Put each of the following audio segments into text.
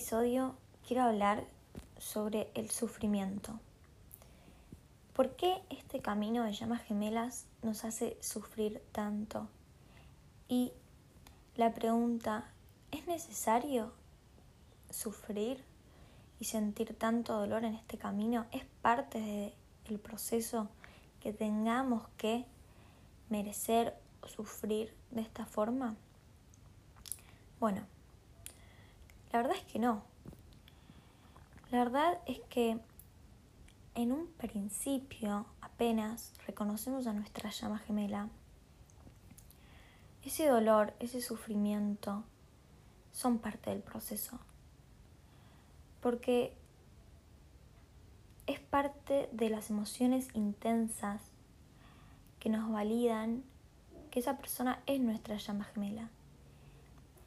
episodio quiero hablar sobre el sufrimiento. ¿Por qué este camino de llamas gemelas nos hace sufrir tanto? Y la pregunta, ¿es necesario sufrir y sentir tanto dolor en este camino? ¿Es parte del proceso que tengamos que merecer sufrir de esta forma? Bueno, la verdad es que no. La verdad es que en un principio apenas reconocemos a nuestra llama gemela, ese dolor, ese sufrimiento son parte del proceso. Porque es parte de las emociones intensas que nos validan que esa persona es nuestra llama gemela.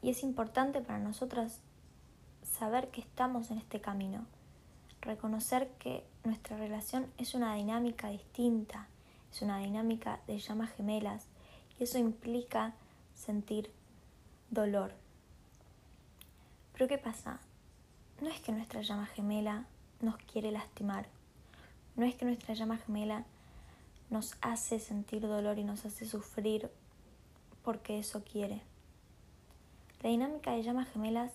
Y es importante para nosotras saber que estamos en este camino, reconocer que nuestra relación es una dinámica distinta, es una dinámica de llamas gemelas y eso implica sentir dolor. Pero ¿qué pasa? No es que nuestra llama gemela nos quiere lastimar, no es que nuestra llama gemela nos hace sentir dolor y nos hace sufrir porque eso quiere. La dinámica de llamas gemelas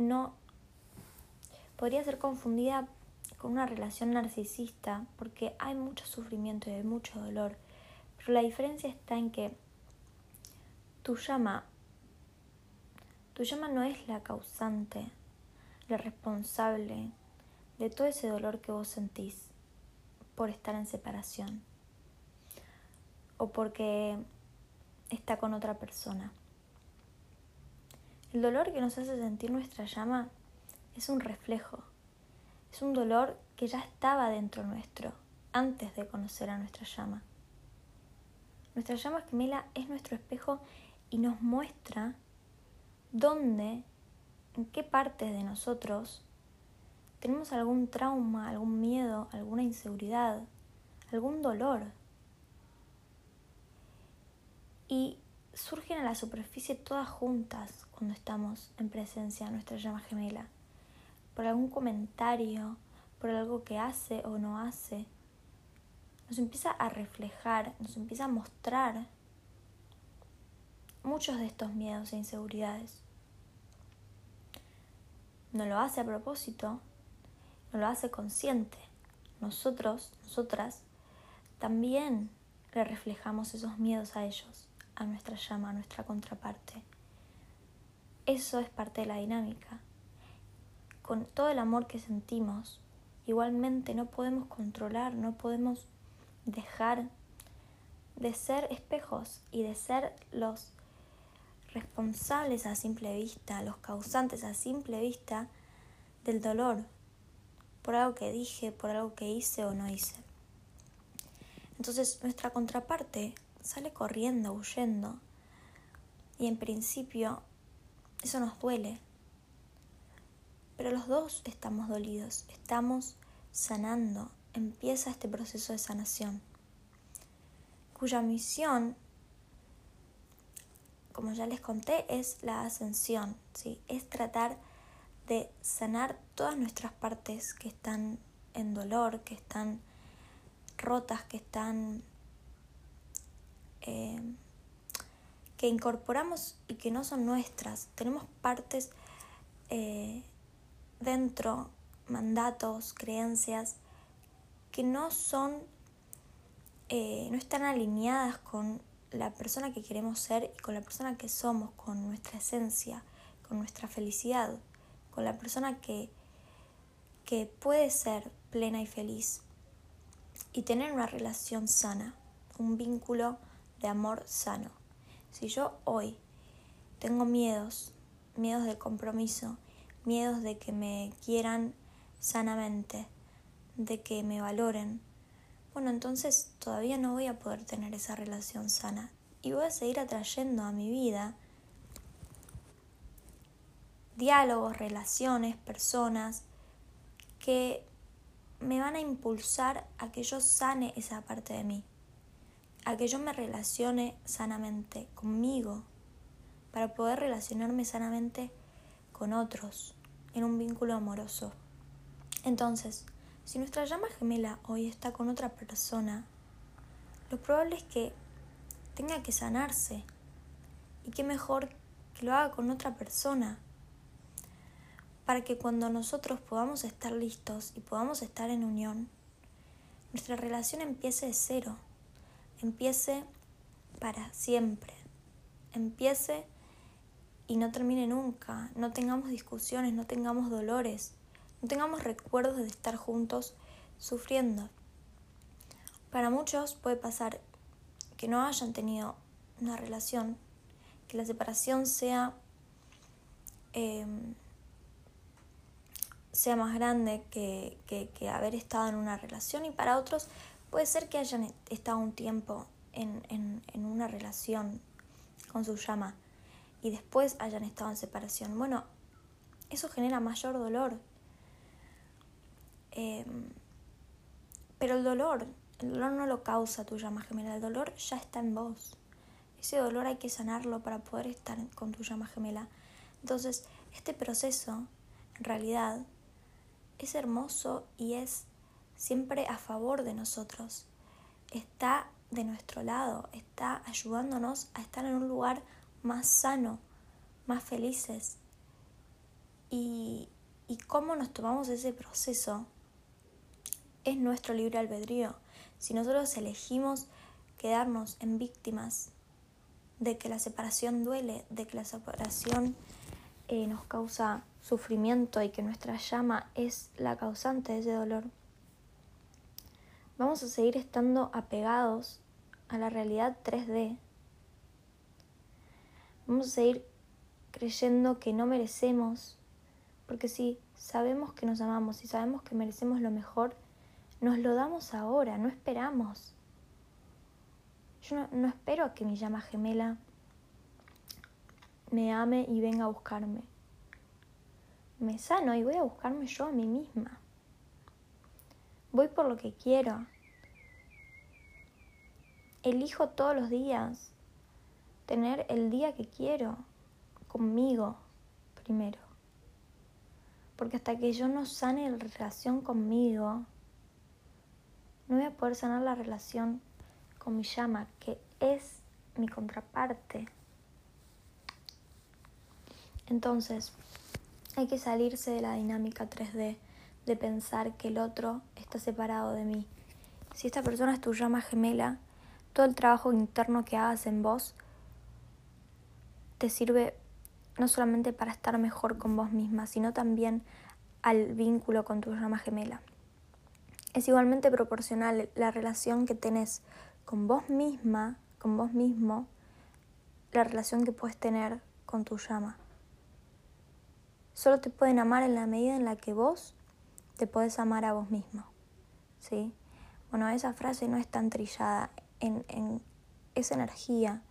no podría ser confundida con una relación narcisista porque hay mucho sufrimiento y hay mucho dolor. Pero la diferencia está en que tu llama, tu llama no es la causante, la responsable de todo ese dolor que vos sentís por estar en separación o porque está con otra persona. El dolor que nos hace sentir nuestra llama es un reflejo, es un dolor que ya estaba dentro nuestro antes de conocer a nuestra llama. Nuestra llama gemela es nuestro espejo y nos muestra dónde, en qué partes de nosotros tenemos algún trauma, algún miedo, alguna inseguridad, algún dolor. Y surgen a la superficie todas juntas cuando estamos en presencia de nuestra llama gemela, por algún comentario, por algo que hace o no hace. Nos empieza a reflejar, nos empieza a mostrar muchos de estos miedos e inseguridades. No lo hace a propósito, no lo hace consciente. Nosotros, nosotras, también le reflejamos esos miedos a ellos a nuestra llama, a nuestra contraparte. Eso es parte de la dinámica. Con todo el amor que sentimos, igualmente no podemos controlar, no podemos dejar de ser espejos y de ser los responsables a simple vista, los causantes a simple vista del dolor por algo que dije, por algo que hice o no hice. Entonces nuestra contraparte sale corriendo, huyendo. Y en principio eso nos duele. Pero los dos estamos dolidos, estamos sanando. Empieza este proceso de sanación, cuya misión, como ya les conté, es la ascensión. ¿sí? Es tratar de sanar todas nuestras partes que están en dolor, que están rotas, que están eh, que incorporamos y que no son nuestras. Tenemos partes eh, dentro, mandatos, creencias, que no son, eh, no están alineadas con la persona que queremos ser y con la persona que somos, con nuestra esencia, con nuestra felicidad, con la persona que, que puede ser plena y feliz y tener una relación sana, un vínculo de amor sano. Si yo hoy tengo miedos, miedos de compromiso, miedos de que me quieran sanamente, de que me valoren, bueno, entonces todavía no voy a poder tener esa relación sana y voy a seguir atrayendo a mi vida diálogos, relaciones, personas que me van a impulsar a que yo sane esa parte de mí a que yo me relacione sanamente conmigo, para poder relacionarme sanamente con otros en un vínculo amoroso. Entonces, si nuestra llama gemela hoy está con otra persona, lo probable es que tenga que sanarse. Y qué mejor que lo haga con otra persona. Para que cuando nosotros podamos estar listos y podamos estar en unión, nuestra relación empiece de cero, empiece para siempre, empiece y no termine nunca, no tengamos discusiones, no tengamos dolores, no tengamos recuerdos de estar juntos sufriendo. Para muchos puede pasar que no hayan tenido una relación, que la separación sea, em, sea más grande que, que, haber estado en una relación y para otros puede ser que hayan estado un tiempo en, en, en una relación con su llama y después hayan estado en separación. Bueno, eso genera mayor dolor. Em, pero el dolor, el dolor no lo causa tu llama gemela, el dolor ya está en vos. Ese dolor hay que sanarlo para poder estar con tu llama gemela. Entonces, este proceso, en realidad, es hermoso y es siempre a favor de nosotros. Está de nuestro lado, está ayudándonos a estar en un lugar más sano, más felices. Y, y cómo nos tomamos ese proceso es nuestro libre albedrío. Si nosotros elegimos quedarnos en víctimas de que la separación duele, de que la separación eh, nos causa sufrimiento y que nuestra llama es la causante de ese dolor, vamos a seguir estando apegados a la realidad 3D Vamos a seguir creyendo que no merecemos, porque si sabemos que nos amamos y sabemos que merecemos lo mejor, nos lo damos ahora, no esperamos. Yo no, no espero a que mi llama gemela me ame y venga a buscarme. Me sano y voy a buscarme yo a mí misma. Voy por lo que quiero. Elijo todos los días tener el día que quiero conmigo primero. Porque hasta que yo no sane la relación conmigo, no voy a poder sanar la relación con mi llama, que es mi contraparte. Entonces, hay que salirse de la dinámica 3D, de pensar que el otro está separado de mí. Si esta persona es tu llama gemela, todo el trabajo interno que hagas en vos te sirve no solamente para estar mejor con vos misma, sino también al vínculo con tu llama gemela. Es igualmente proporcional la relación que tenés con vos misma, con vos mismo, la relación que puedes tener con tu llama. Solo te pueden amar en la medida en la que vos te podés amar a vos mismo. ¿Sí? Bueno, esa frase no es tan trillada, en, en esa energía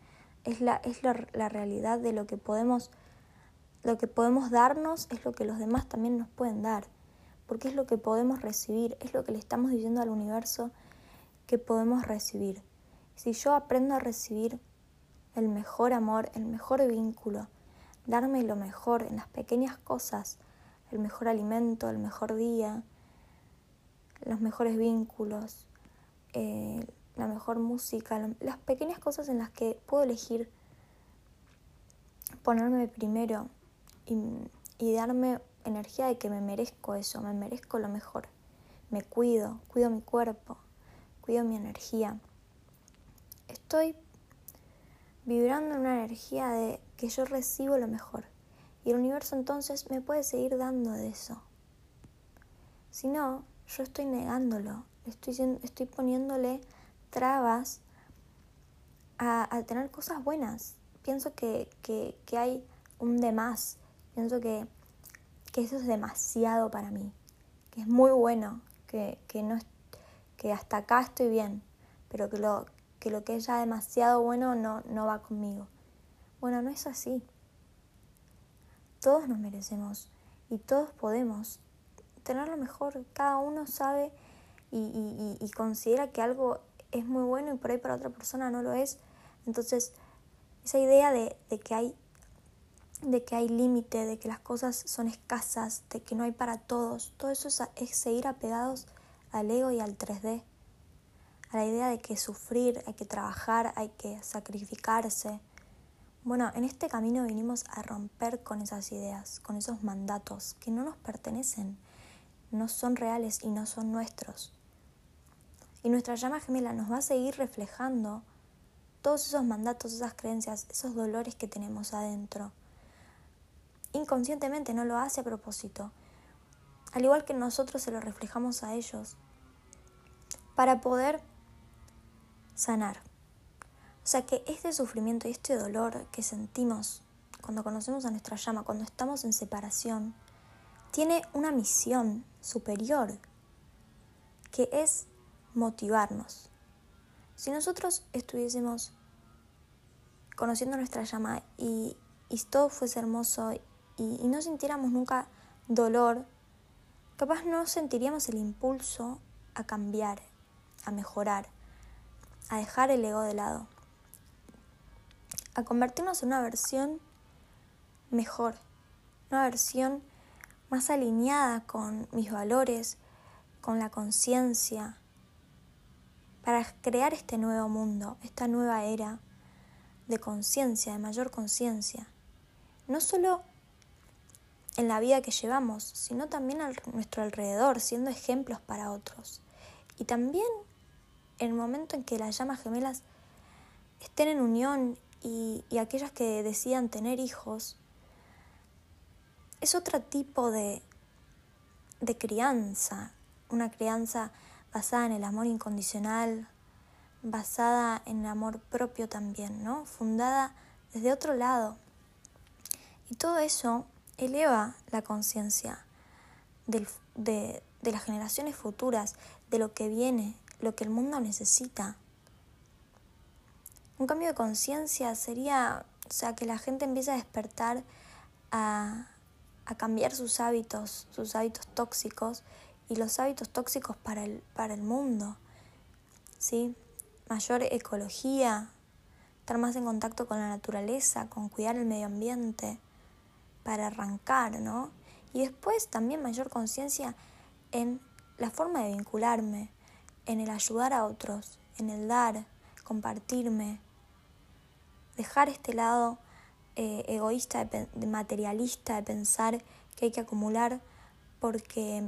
es la, es la, realidad de lo que podemos, lo que podemos darnos es lo que los demás también nos pueden dar, porque es lo que podemos recibir, es lo que le estamos diciendo al universo que podemos recibir. Si yo aprendo a recibir el mejor amor, el mejor vínculo, darme lo mejor en las pequeñas cosas, el mejor alimento, el mejor día, los mejores vínculos, eh, la mejor música, las pequeñas cosas en las que puedo elegir ponerme primero y, darme energía de que me merezco eso, me merezco lo mejor. Me cuido, cuido mi cuerpo, cuido mi energía. Estoy vibrando en una energía de que yo recibo lo mejor. Y el universo entonces me puede seguir dando de eso. Si no, yo estoy negándolo, estoy, estoy poniéndole trabas a, tener cosas buenas. Pienso que, hay un de más. Pienso que, eso es demasiado para mí. Que es muy bueno. Que, no que hasta acá estoy bien. Pero que lo que, lo que es ya demasiado bueno no, no va conmigo. Bueno, no es así. Todos nos merecemos y todos podemos tener lo mejor. Cada uno sabe y, y considera que algo es muy bueno y por ahí para otra persona no lo es. Entonces, esa idea de, que hay de que hay límite, de que las cosas son escasas, de que no hay para todos. Todo eso es, seguir apegados al ego y al 3D, a la idea de que sufrir, hay que trabajar, hay que sacrificarse. Bueno, en este camino vinimos a romper con esas ideas, con esos mandatos que no nos pertenecen, no son reales y no son nuestros. Y nuestra llama gemela nos va a seguir reflejando todos esos mandatos, esas creencias, esos dolores que tenemos adentro inconscientemente, no lo hace a propósito. Al igual que nosotros se lo reflejamos a ellos. Para poder sanar. O sea que este sufrimiento y este dolor que sentimos cuando conocemos a nuestra llama, cuando estamos en separación, tiene una misión superior, que es motivarnos. Si nosotros estuviésemos conociendo nuestra llama y, y todo fuese hermoso y, no sintiéramos nunca dolor, capaz no sentiríamos el impulso a cambiar, a mejorar, a dejar el ego de lado, a convertirnos en una versión mejor, una versión más alineada con mis valores, con la conciencia, para crear este nuevo mundo, esta nueva era de conciencia, de mayor conciencia. No solo en la vida que llevamos, sino también a nuestro alrededor, siendo ejemplos para otros. Y también en el momento en que las llamas gemelas estén en unión y, aquellas que decidan tener hijos, es otro tipo de, de crianza, una crianza basada en el amor incondicional, basada en el amor propio también, ¿no? Fundada desde otro lado. Y todo eso eleva la conciencia de, de las generaciones futuras, de lo que viene, lo que el mundo necesita. Un cambio de conciencia sería, o sea, que la gente empiece a despertar a, a, cambiar sus hábitos, sus hábitos tóxicos y los hábitos tóxicos para el, para el mundo. ¿Sí? Mayor ecología, estar más en contacto con la naturaleza, con cuidar el medio ambiente para arrancar, ¿no? Y después también mayor conciencia en la forma de vincularme, en el ayudar a otros, en el dar, compartirme, dejar este lado eh, egoísta, de, materialista, de pensar que hay que acumular porque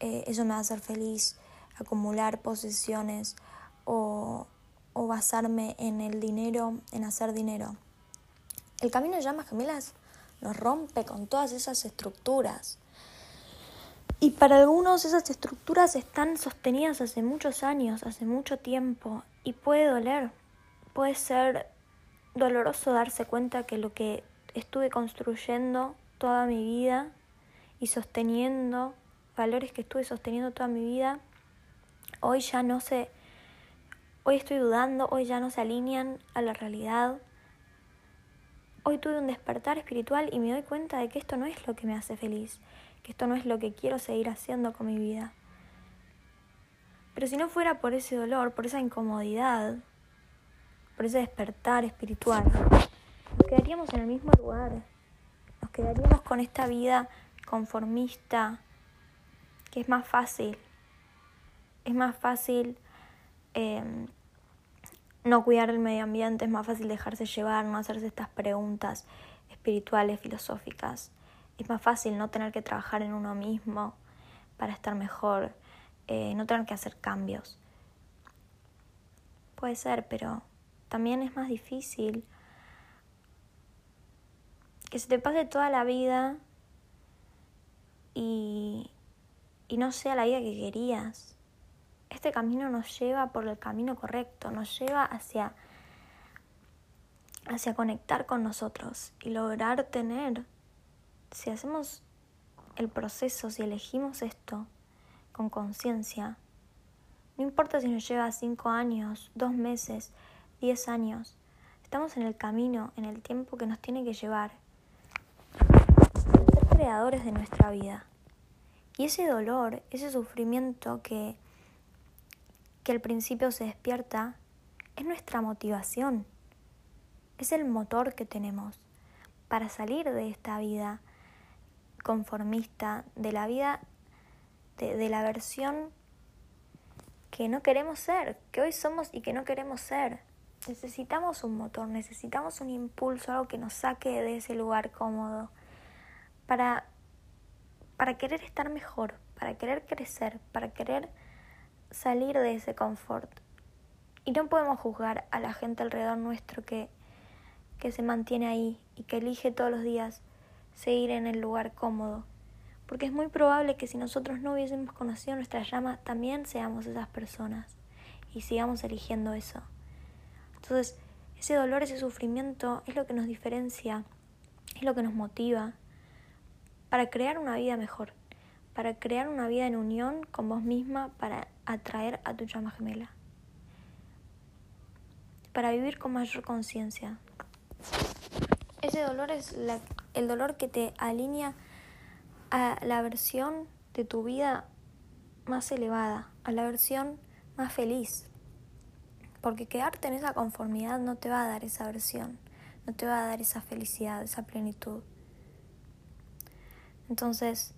eh, eso me va a hacer feliz, acumular posesiones o, o basarme en el dinero, en hacer dinero. El camino de llamas gemelas nos rompe con todas esas estructuras. Y para algunos esas estructuras están sostenidas hace muchos años, hace mucho tiempo, y puede doler, puede ser doloroso darse cuenta que lo que estuve construyendo toda mi vida y sosteniendo, valores que estuve sosteniendo toda mi vida, hoy ya no se, hoy estoy dudando, hoy ya no se alinean a la realidad, Hoy tuve un despertar espiritual y me doy cuenta de que esto no es lo que me hace feliz, que esto no es lo que quiero seguir haciendo con mi vida. Pero si no fuera por ese dolor, por esa incomodidad, por ese despertar espiritual, nos quedaríamos en el mismo lugar, nos quedaríamos con esta vida conformista, es más fácil, es más fácil eh, no cuidar el medio ambiente, es más fácil dejarse llevar, no hacerse estas preguntas espirituales, filosóficas. Es más fácil no tener que trabajar en uno mismo para estar mejor, eh, no tener que hacer cambios. Puede ser, pero también es más difícil que se te pase toda la vida y, y no sea la vida que querías este camino nos lleva por el camino correcto, nos lleva hacia, hacia conectar con nosotros y lograr tener, si hacemos el proceso, si elegimos esto con conciencia, no importa si nos lleva cinco años, dos meses, diez años, estamos en el camino, en el tiempo que nos tiene que llevar ser creadores de nuestra vida. Y ese dolor, ese sufrimiento que que al principio se despierta es nuestra motivación, es el motor que tenemos para salir de esta vida conformista, de la vida, de, de la versión que no queremos ser, que hoy somos y que no queremos ser. Necesitamos un motor, necesitamos un impulso, algo que nos saque de ese lugar cómodo, para, para querer estar mejor, para querer crecer, para querer salir de ese confort. Y no podemos juzgar a la gente alrededor nuestro que, que se mantiene ahí y que elige todos los días seguir en el lugar cómodo. Porque es muy probable que si nosotros no hubiésemos conocido nuestra llama, también seamos esas personas y sigamos eligiendo eso. Entonces, ese dolor, ese sufrimiento es lo que nos diferencia, es lo que nos motiva para crear una vida mejor, para crear una vida en unión con vos misma, para atraer a tu llama gemela, para vivir con mayor conciencia. Ese dolor es el dolor que te alinea a la versión de tu vida más elevada, a la versión más feliz, porque quedarte en esa conformidad no te va a dar esa versión, no te va a dar esa felicidad, esa plenitud. Entonces,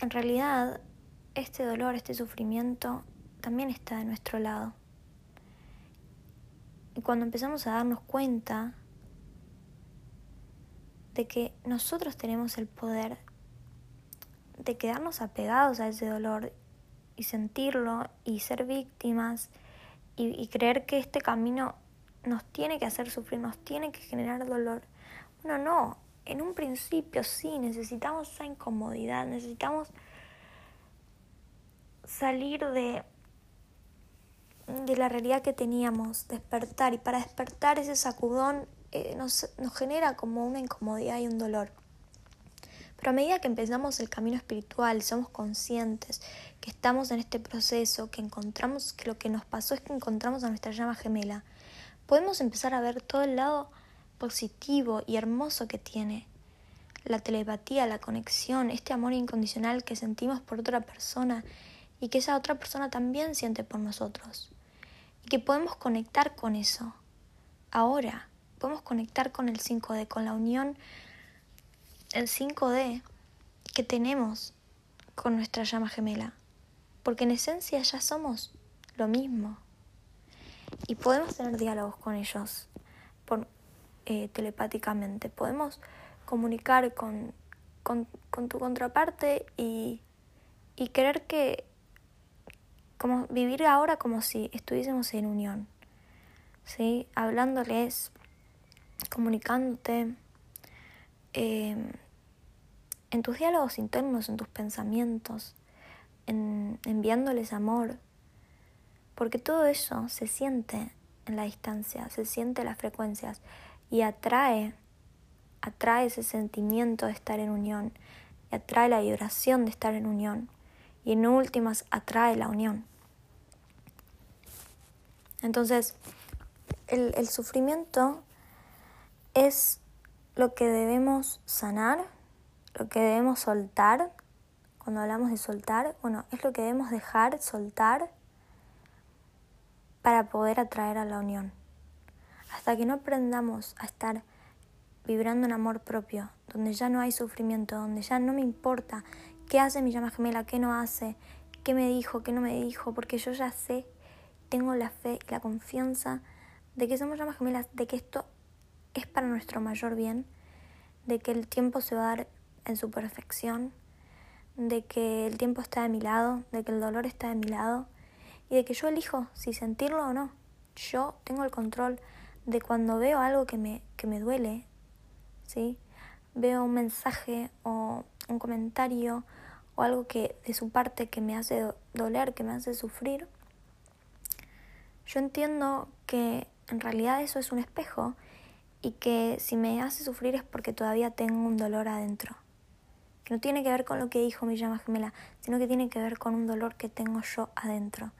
en realidad, este dolor, este sufrimiento, también está de nuestro lado. Y cuando empezamos a darnos cuenta de que nosotros tenemos el poder de quedarnos apegados a ese dolor y sentirlo y ser víctimas y, creer que este camino nos tiene que hacer sufrir, nos tiene que generar dolor. Bueno, no, en un principio sí, necesitamos esa incomodidad, necesitamos salir de, de la realidad que teníamos, despertar. Y para despertar ese sacudón eh, nos, nos genera como una incomodidad y un dolor. Pero a medida que empezamos el camino espiritual, somos conscientes que estamos en este proceso, que encontramos que lo que nos pasó es que encontramos a nuestra llama gemela, podemos empezar a ver todo el lado positivo y hermoso que tiene. La telepatía, la conexión, este amor incondicional que sentimos por otra persona y que esa otra persona también siente por nosotros. Y que podemos conectar con eso. Ahora, podemos conectar con el 5D, con la unión, el 5D que tenemos con nuestra llama gemela porque en esencia ya somos lo mismo. Y podemos tener diálogos con ellos eh, telepáticamente. Podemos comunicar con, con, tu contraparte y, y querer que, como vivir ahora como si estuviésemos en unión, ¿sí? Hablándoles, comunicándote, em, en tus diálogos internos, en tus pensamientos, en enviándoles amor, porque todo eso se siente en la distancia, se siente en las frecuencias y atrae, atrae ese sentimiento de estar en unión, y atrae la vibración de estar en unión y en últimas atrae la unión. Entonces, el, el sufrimiento es lo que debemos sanar, lo que debemos soltar cuando hablamos de soltar, bueno, es lo que debemos dejar, soltar, para poder atraer a la unión. Hasta que no aprendamos a estar vibrando en amor propio, donde ya no hay sufrimiento, donde ya no me importa qué hace mi llama gemela, qué no hace, qué me dijo, qué no me dijo, porque yo ya sé, tengo la fe y la confianza de que somos llamas gemelas, de que esto es para nuestro mayor bien, de que el tiempo se va a dar en su perfección de que el tiempo está de mi lado, de que el dolor está de mi lado y de que yo elijo si sentirlo o no. Yo tengo el control de cuando veo algo que me, que me duele, ¿sí? Veo un mensaje o un comentario o algo que de su parte que me hace doler, que me hace sufrir. Yo entiendo que en realidad eso es un espejo y que si me hace sufrir es porque todavía tengo un dolor adentro que no tiene que ver con lo que dijo mi llama gemela, sino que tiene que ver con un dolor que tengo yo adentro,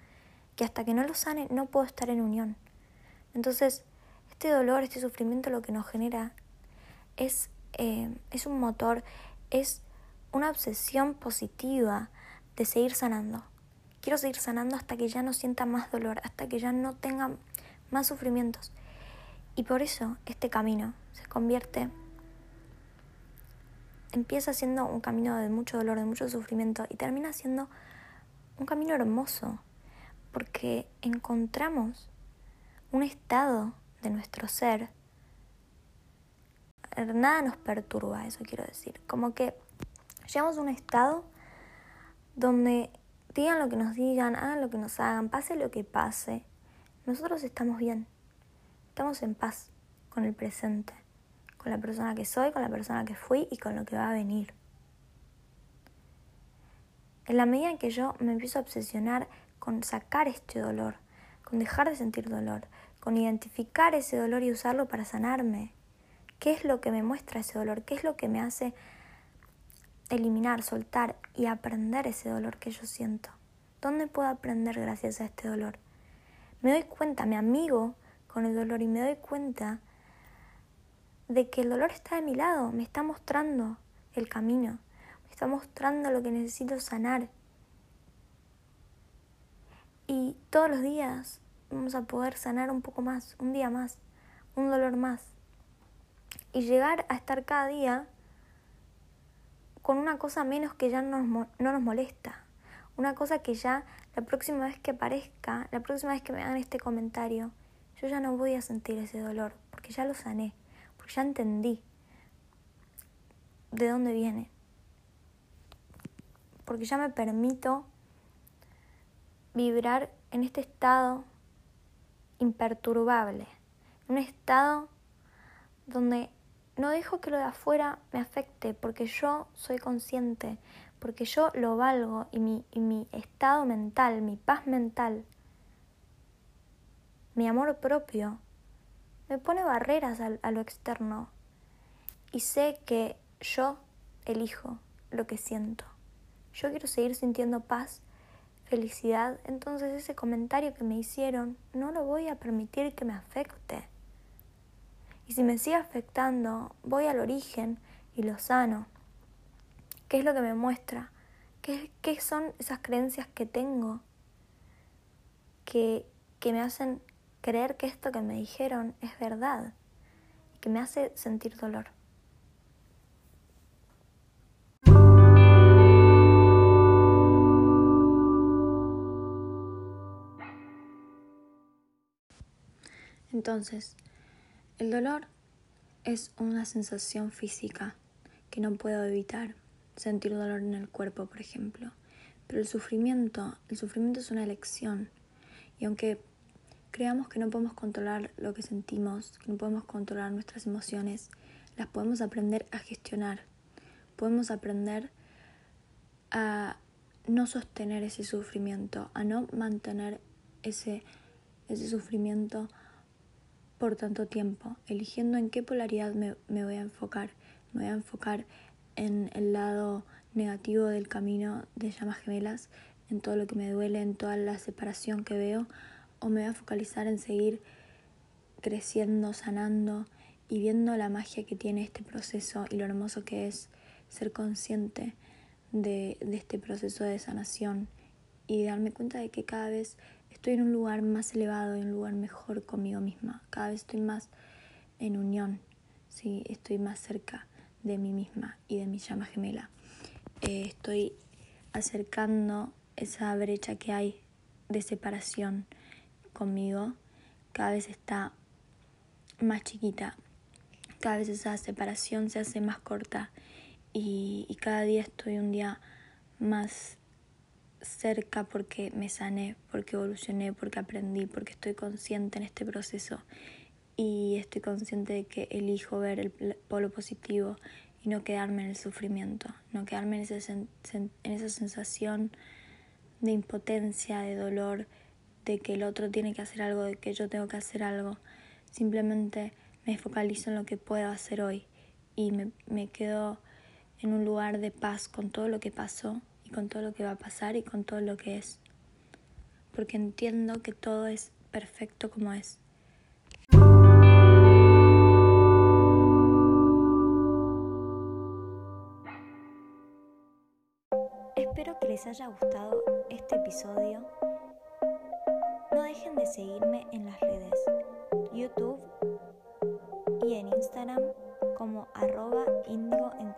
que hasta que no lo sane no puedo estar en unión. Entonces, este dolor, este sufrimiento lo que nos genera es, eh, es un motor, es una obsesión positiva de seguir sanando. Quiero seguir sanando hasta que ya no sienta más dolor, hasta que ya no tenga más sufrimientos. Y por eso este camino se convierte, empieza siendo un camino de mucho dolor, de mucho sufrimiento y termina siendo un camino hermoso, porque encontramos un estado de nuestro ser. Nada nos perturba, eso quiero decir. Como que llegamos a un estado donde digan lo que nos digan, hagan lo que nos hagan, pase lo que pase, nosotros estamos bien. Estamos en paz con el presente, con la persona que soy, con la persona que fui y con lo que va a venir. En la medida en que yo me empiezo a obsesionar con sacar este dolor, con dejar de sentir dolor, con identificar ese dolor y usarlo para sanarme, ¿qué es lo que me muestra ese dolor? ¿Qué es lo que me hace eliminar, soltar y aprender ese dolor que yo siento? ¿Dónde puedo aprender gracias a este dolor? Me doy cuenta, me amigo con el dolor y me doy cuenta de que el dolor está de mi lado, me está mostrando el camino, me está mostrando lo que necesito sanar. Y todos los días vamos a poder sanar un poco más, un día más, un dolor más. Y llegar a estar cada día con una cosa menos que ya no nos, no nos molesta. Una cosa que ya la próxima vez que aparezca, la próxima vez que me hagan este comentario, yo ya no voy a sentir ese dolor, porque ya lo sané, porque ya entendí de dónde viene, porque ya me permito vibrar en este estado imperturbable, un estado donde no dejo que lo de afuera me afecte, porque yo soy consciente, porque yo lo valgo y mi, y mi estado mental, mi paz mental mi amor propio, me pone barreras a, lo externo y sé que yo elijo lo que siento. Yo quiero seguir sintiendo paz, felicidad, entonces ese comentario que me hicieron no lo voy a permitir que me afecte. Y si me sigue afectando, voy al origen y lo sano. ¿Qué es lo que me muestra? ¿Qué, qué son esas creencias que tengo que, que me hacen creer que esto que me dijeron es verdad y que me hace sentir dolor. Entonces, el dolor es una sensación física que no puedo evitar. Sentir dolor en el cuerpo, por ejemplo. Pero el sufrimiento, el sufrimiento es una elección. Y aunque creamos que no podemos controlar lo que sentimos, que no podemos controlar nuestras emociones, las podemos aprender a gestionar. Podemos aprender a no sostener ese sufrimiento, a no mantener ese, ese sufrimiento por tanto tiempo, eligiendo en qué polaridad me, me voy a enfocar. Me voy a enfocar en el lado negativo del camino de llamas gemelas, en todo lo que me duele, en toda la separación que veo, o me voy a focalizar en seguir creciendo, sanando y viendo la magia que tiene este proceso y lo hermoso que es ser consciente de, este proceso de sanación y darme cuenta de que cada vez estoy en un lugar más elevado, en un lugar mejor conmigo misma, cada vez estoy más en unión, ¿sí? estoy más cerca de mí misma y de mi llama gemela. Eh, estoy acercando esa brecha que hay de separación conmigo cada vez está más chiquita, cada vez esa separación se hace más corta y, y cada día estoy un día más cerca porque me sané, porque evolucioné, porque aprendí, porque estoy consciente en este proceso y estoy consciente de que elijo ver el polo positivo y no quedarme en el sufrimiento, no quedarme en, en esa sensación de impotencia, de dolor, de que el otro tiene que hacer algo, de que yo tengo que hacer algo. Simplemente me focalizo en lo que puedo hacer hoy y me, me quedo en un lugar de paz con todo lo que pasó y con todo lo que va a pasar y con todo lo que es. Porque entiendo que todo es perfecto como es. Espero que les haya gustado este episodio no dejen de seguirme en las redes YouTube, y en Instagram como arroba indigo en